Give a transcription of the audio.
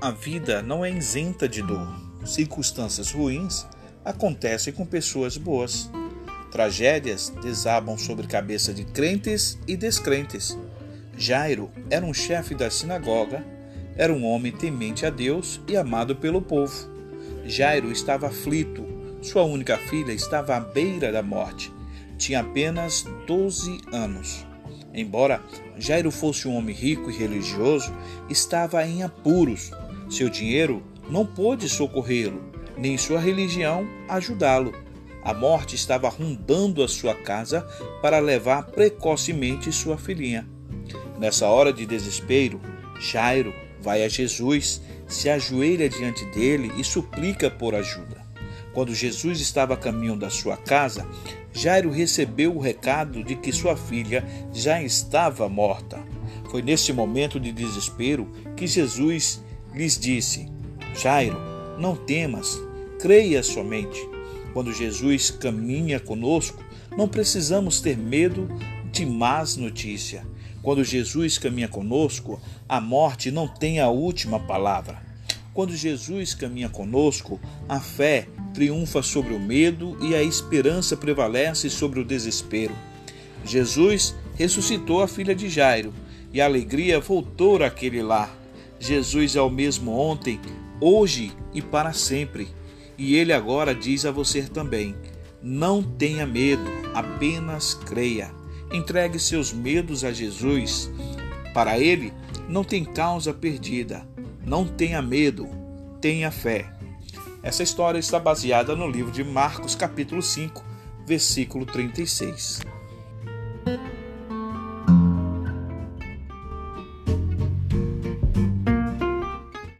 A vida não é isenta de dor. Circunstâncias ruins acontecem com pessoas boas. Tragédias desabam sobre cabeça de crentes e descrentes. Jairo era um chefe da sinagoga, era um homem temente a Deus e amado pelo povo. Jairo estava aflito, sua única filha estava à beira da morte. Tinha apenas 12 anos. Embora Jairo fosse um homem rico e religioso, estava em apuros seu dinheiro não pôde socorrê-lo, nem sua religião ajudá-lo. A morte estava rondando a sua casa para levar precocemente sua filhinha. Nessa hora de desespero, Jairo vai a Jesus, se ajoelha diante dele e suplica por ajuda. Quando Jesus estava a caminho da sua casa, Jairo recebeu o recado de que sua filha já estava morta. Foi nesse momento de desespero que Jesus lhes disse: Jairo, não temas, creia somente. Quando Jesus caminha conosco, não precisamos ter medo de más notícia. Quando Jesus caminha conosco, a morte não tem a última palavra. Quando Jesus caminha conosco, a fé triunfa sobre o medo e a esperança prevalece sobre o desespero. Jesus ressuscitou a filha de Jairo e a alegria voltou àquele lar. Jesus é o mesmo ontem, hoje e para sempre. E ele agora diz a você também: não tenha medo, apenas creia. Entregue seus medos a Jesus. Para ele, não tem causa perdida. Não tenha medo, tenha fé. Essa história está baseada no livro de Marcos, capítulo 5, versículo 36.